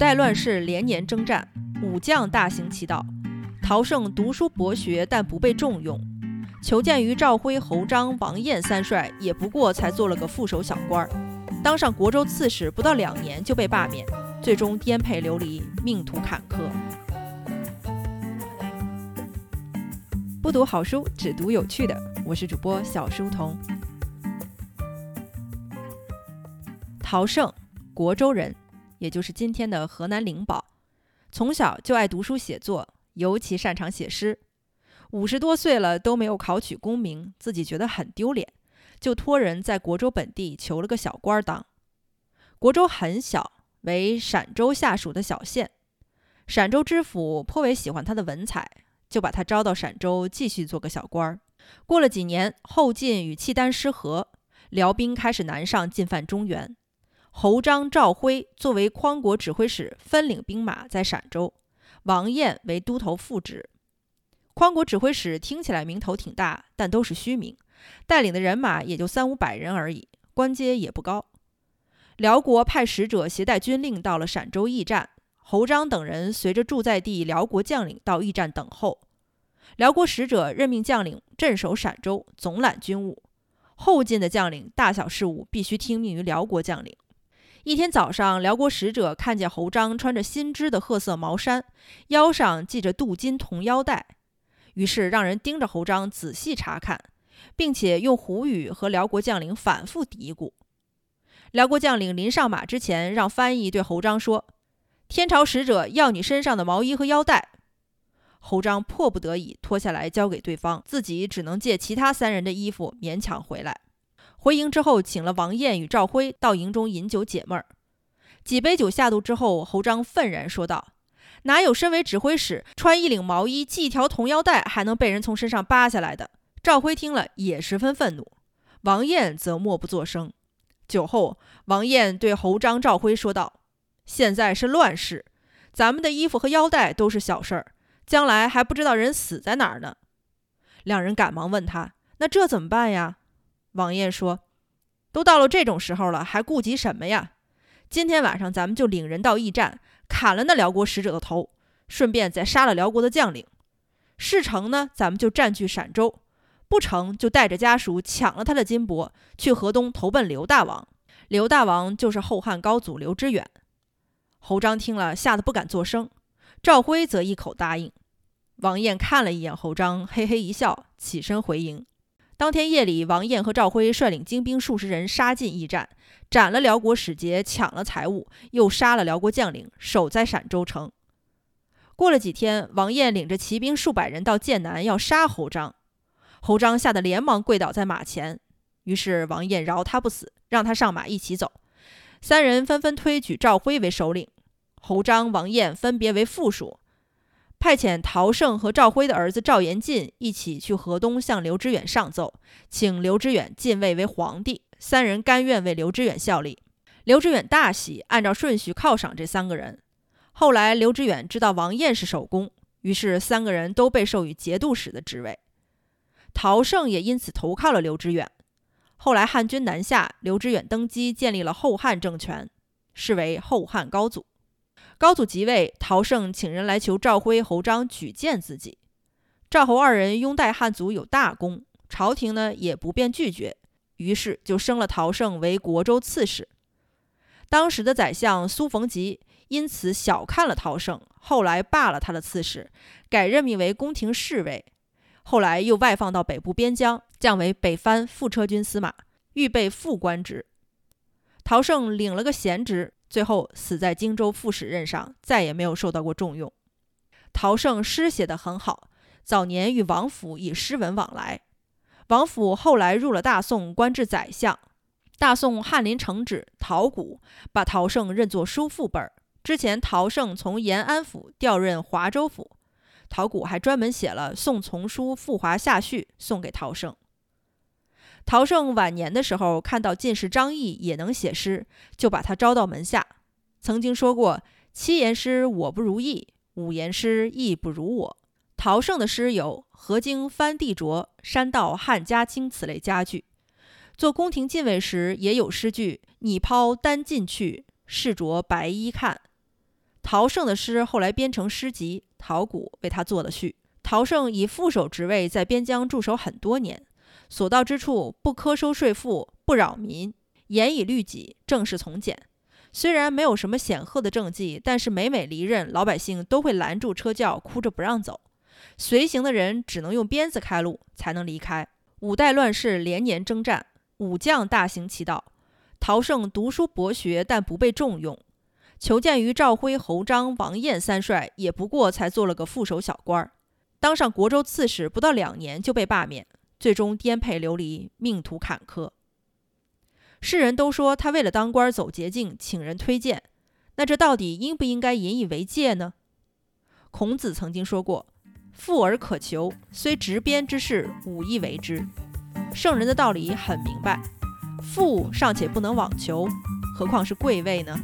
代乱世连年征战，武将大行其道。陶胜读书博学，但不被重用。求见于赵辉、侯章、王彦三帅，也不过才做了个副手小官儿。当上国州刺史不到两年就被罢免，最终颠沛流离，命途坎坷。不读好书，只读有趣的。我是主播小书童。陶胜，国州人，也就是今天的河南灵宝。从小就爱读书写作，尤其擅长写诗。五十多岁了都没有考取功名，自己觉得很丢脸，就托人在国州本地求了个小官当。国州很小，为陕州下属的小县。陕州知府颇为喜欢他的文采。就把他招到陕州，继续做个小官儿。过了几年，后晋与契丹失和，辽兵开始南上进犯中原。侯章、赵辉作为匡国指挥使，分领兵马在陕州。王彦为都头副职。匡国指挥使听起来名头挺大，但都是虚名，带领的人马也就三五百人而已，官阶也不高。辽国派使者携带军令到了陕州驿站。侯章等人随着驻在地辽国将领到驿站等候。辽国使者任命将领镇守陕州，总揽军务。后晋的将领大小事务必须听命于辽国将领。一天早上，辽国使者看见侯章穿着新织的褐色毛衫，腰上系着镀金铜腰带，于是让人盯着侯章仔细查看，并且用胡语和辽国将领反复嘀咕。辽国将领临上马之前，让翻译对侯章说。天朝使者要你身上的毛衣和腰带，侯章迫不得已脱下来交给对方，自己只能借其他三人的衣服勉强回来。回营之后，请了王燕与赵辉到营中饮酒解闷儿。几杯酒下肚之后，侯章愤然说道：“哪有身为指挥使穿一领毛衣系条铜腰带还能被人从身上扒下来的？”赵辉听了也十分愤怒，王燕则默不作声。酒后，王燕对侯章、赵辉说道。现在是乱世，咱们的衣服和腰带都是小事儿，将来还不知道人死在哪儿呢。两人赶忙问他：“那这怎么办呀？”王燕说：“都到了这种时候了，还顾及什么呀？今天晚上咱们就领人到驿站，砍了那辽国使者的头，顺便再杀了辽国的将领。事成呢，咱们就占据陕州；不成就带着家属抢了他的金帛，去河东投奔刘大王。刘大王就是后汉高祖刘知远。”侯章听了，吓得不敢作声。赵辉则一口答应。王燕看了一眼侯章，嘿嘿一笑，起身回营。当天夜里，王彦和赵辉率领精兵数十人杀进驿站，斩了辽国使节，抢了财物，又杀了辽国将领，守在陕州城。过了几天，王彦领着骑兵数百人到剑南，要杀侯章。侯章吓得连忙跪倒在马前，于是王彦饶他不死，让他上马一起走。三人纷纷推举赵辉为首领，侯章、王彦分别为副属，派遣陶胜和赵辉的儿子赵延进一起去河东向刘知远上奏，请刘知远进位为皇帝。三人甘愿为刘知远效力。刘知远大喜，按照顺序犒赏这三个人。后来刘知远知道王彦是首功，于是三个人都被授予节度使的职位。陶胜也因此投靠了刘知远。后来汉军南下，刘知远登基，建立了后汉政权，是为后汉高祖。高祖即位，陶胜请人来求赵辉、侯章举荐自己。赵侯二人拥戴汉族有大功，朝廷呢也不便拒绝，于是就升了陶胜为国州刺史。当时的宰相苏逢吉因此小看了陶胜，后来罢了他的刺史，改任命为宫廷侍卫。后来又外放到北部边疆，降为北藩副车军司马，预备副官职。陶胜领了个闲职，最后死在荆州副使任上，再也没有受到过重用。陶胜诗写得很好，早年与王府以诗文往来。王府后来入了大宋，官至宰相。大宋翰林承旨陶谷把陶胜认作叔父辈儿。之前陶胜从延安府调任华州府。陶谷还专门写了《宋丛书赴华下序》送给陶胜。陶胜晚年的时候，看到进士张毅也能写诗，就把他招到门下。曾经说过：“七言诗我不如意，五言诗亦不如我。”陶胜的诗有“河经翻地浊，山道汉家清”此类佳句。做宫廷禁卫时，也有诗句：“你抛丹进去，试着白衣看。”陶盛的诗后来编成诗集，陶谷为他做了序。陶盛以副手职位在边疆驻守很多年，所到之处不苛收税赋，不扰民，严以律己，政事从简。虽然没有什么显赫的政绩，但是每每离任，老百姓都会拦住车轿，哭着不让走。随行的人只能用鞭子开路，才能离开。五代乱世，连年征战，武将大行其道。陶盛读书博学，但不被重用。求见于赵辉、侯章、王彦三帅，也不过才做了个副手小官儿。当上国州刺史不到两年，就被罢免，最终颠沛流离，命途坎坷。世人都说他为了当官走捷径，请人推荐。那这到底应不应该引以为戒呢？孔子曾经说过：“富而可求，虽执鞭之事，无亦为之。”圣人的道理很明白，富尚且不能妄求，何况是贵位呢？